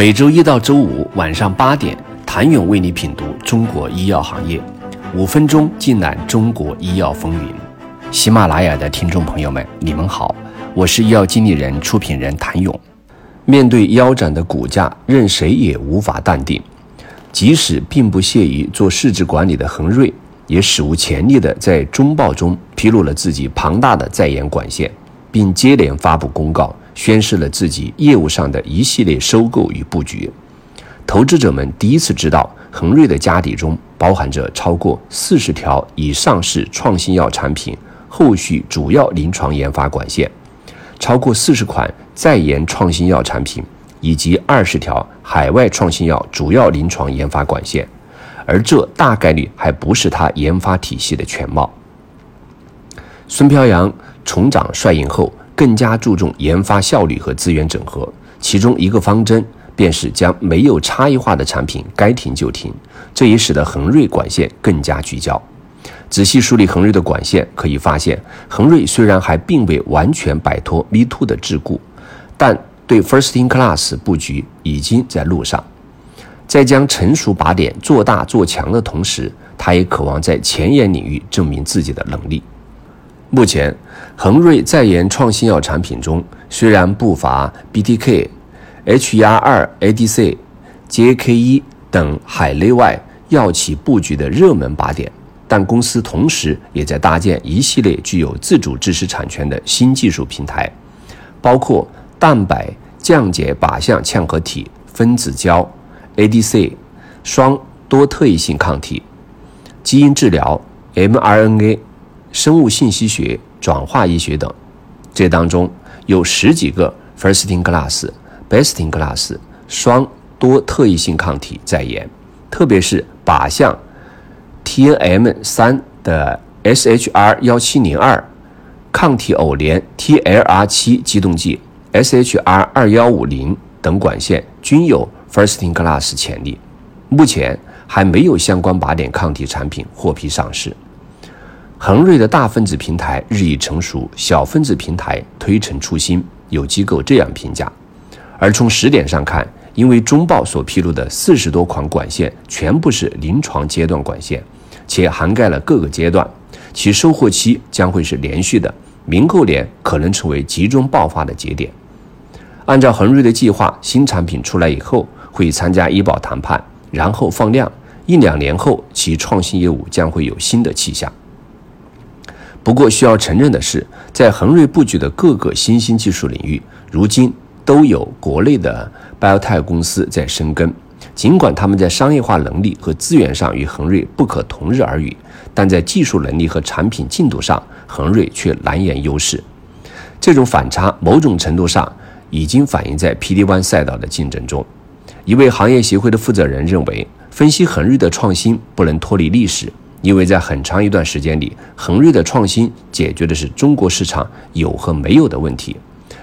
每周一到周五晚上八点，谭勇为你品读中国医药行业，五分钟尽览中国医药风云。喜马拉雅的听众朋友们，你们好，我是医药经理人、出品人谭勇。面对腰斩的股价，任谁也无法淡定。即使并不屑于做市值管理的恒瑞，也史无前例地在中报中披露了自己庞大的在研管线，并接连发布公告，宣示了自己业务上的一系列收购与布局。投资者们第一次知道，恒瑞的家底中包含着超过四十条已上市创新药产品后续主要临床研发管线，超过四十款在研创新药产品。以及二十条海外创新药主要临床研发管线，而这大概率还不是他研发体系的全貌。孙飘扬重掌帅印后，更加注重研发效率和资源整合，其中一个方针便是将没有差异化的产品该停就停，这也使得恒瑞管线更加聚焦。仔细梳理恒瑞的管线，可以发现，恒瑞虽然还并未完全摆脱 Me Too 的桎梏，但对 First in Class 布局已经在路上，在将成熟靶点做大做强的同时，他也渴望在前沿领域证明自己的能力。目前，恒瑞在研创新药产品中虽然不乏 BTK、HER2 ADC、JAK1 等海内外药企布局的热门靶点，但公司同时也在搭建一系列具有自主知识产权的新技术平台，包括。蛋白降解靶向嵌合体分子胶、ADC、双多特异性抗体、基因治疗、mRNA、生物信息学、转化医学等，这当中有十几个 first in class、best in class 双多特异性抗体在研，特别是靶向 TNM 三的 SHR 幺七零二抗体偶联 TLR 七激动剂。SHR 二幺五零等管线均有 first in class 潜力，目前还没有相关靶点抗体产品获批上市。恒瑞的大分子平台日益成熟，小分子平台推陈出新，有机构这样评价。而从时点上看，因为中报所披露的四十多款管线全部是临床阶段管线，且涵盖了各个阶段，其收获期将会是连续的，明后年可能成为集中爆发的节点。按照恒瑞的计划，新产品出来以后会参加医保谈判，然后放量。一两年后，其创新业务将会有新的气象。不过，需要承认的是，在恒瑞布局的各个新兴技术领域，如今都有国内的 biotech 公司在深耕。尽管他们在商业化能力和资源上与恒瑞不可同日而语，但在技术能力和产品进度上，恒瑞却难言优势。这种反差，某种程度上。已经反映在 PD-1 赛道的竞争中。一位行业协会的负责人认为，分析恒瑞的创新不能脱离历史，因为在很长一段时间里，恒瑞的创新解决的是中国市场有和没有的问题。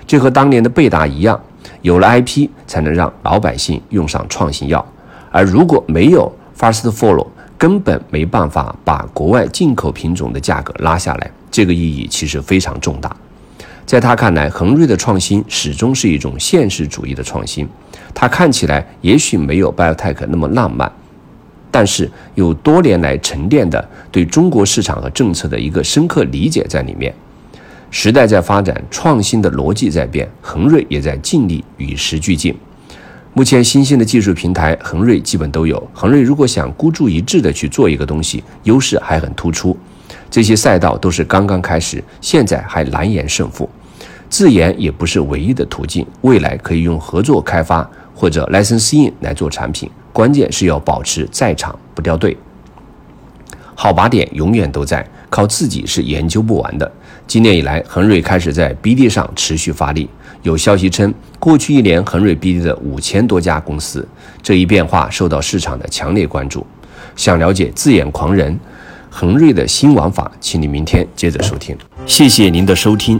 这和当年的贝达一样，有了 IP 才能让老百姓用上创新药，而如果没有 Fast Follow，根本没办法把国外进口品种的价格拉下来。这个意义其实非常重大。在他看来，恒瑞的创新始终是一种现实主义的创新。它看起来也许没有 Biotech 那么浪漫，但是有多年来沉淀的对中国市场和政策的一个深刻理解在里面。时代在发展，创新的逻辑在变，恒瑞也在尽力与时俱进。目前新兴的技术平台，恒瑞基本都有。恒瑞如果想孤注一掷的去做一个东西，优势还很突出。这些赛道都是刚刚开始，现在还难言胜负。自研也不是唯一的途径，未来可以用合作开发或者 licensing 来做产品，关键是要保持在场不掉队。好靶点永远都在，靠自己是研究不完的。今年以来，恒瑞开始在 BD 上持续发力，有消息称，过去一年恒瑞 BD 的五千多家公司，这一变化受到市场的强烈关注。想了解自研狂人？恒瑞的新玩法，请你明天接着收听。谢谢您的收听。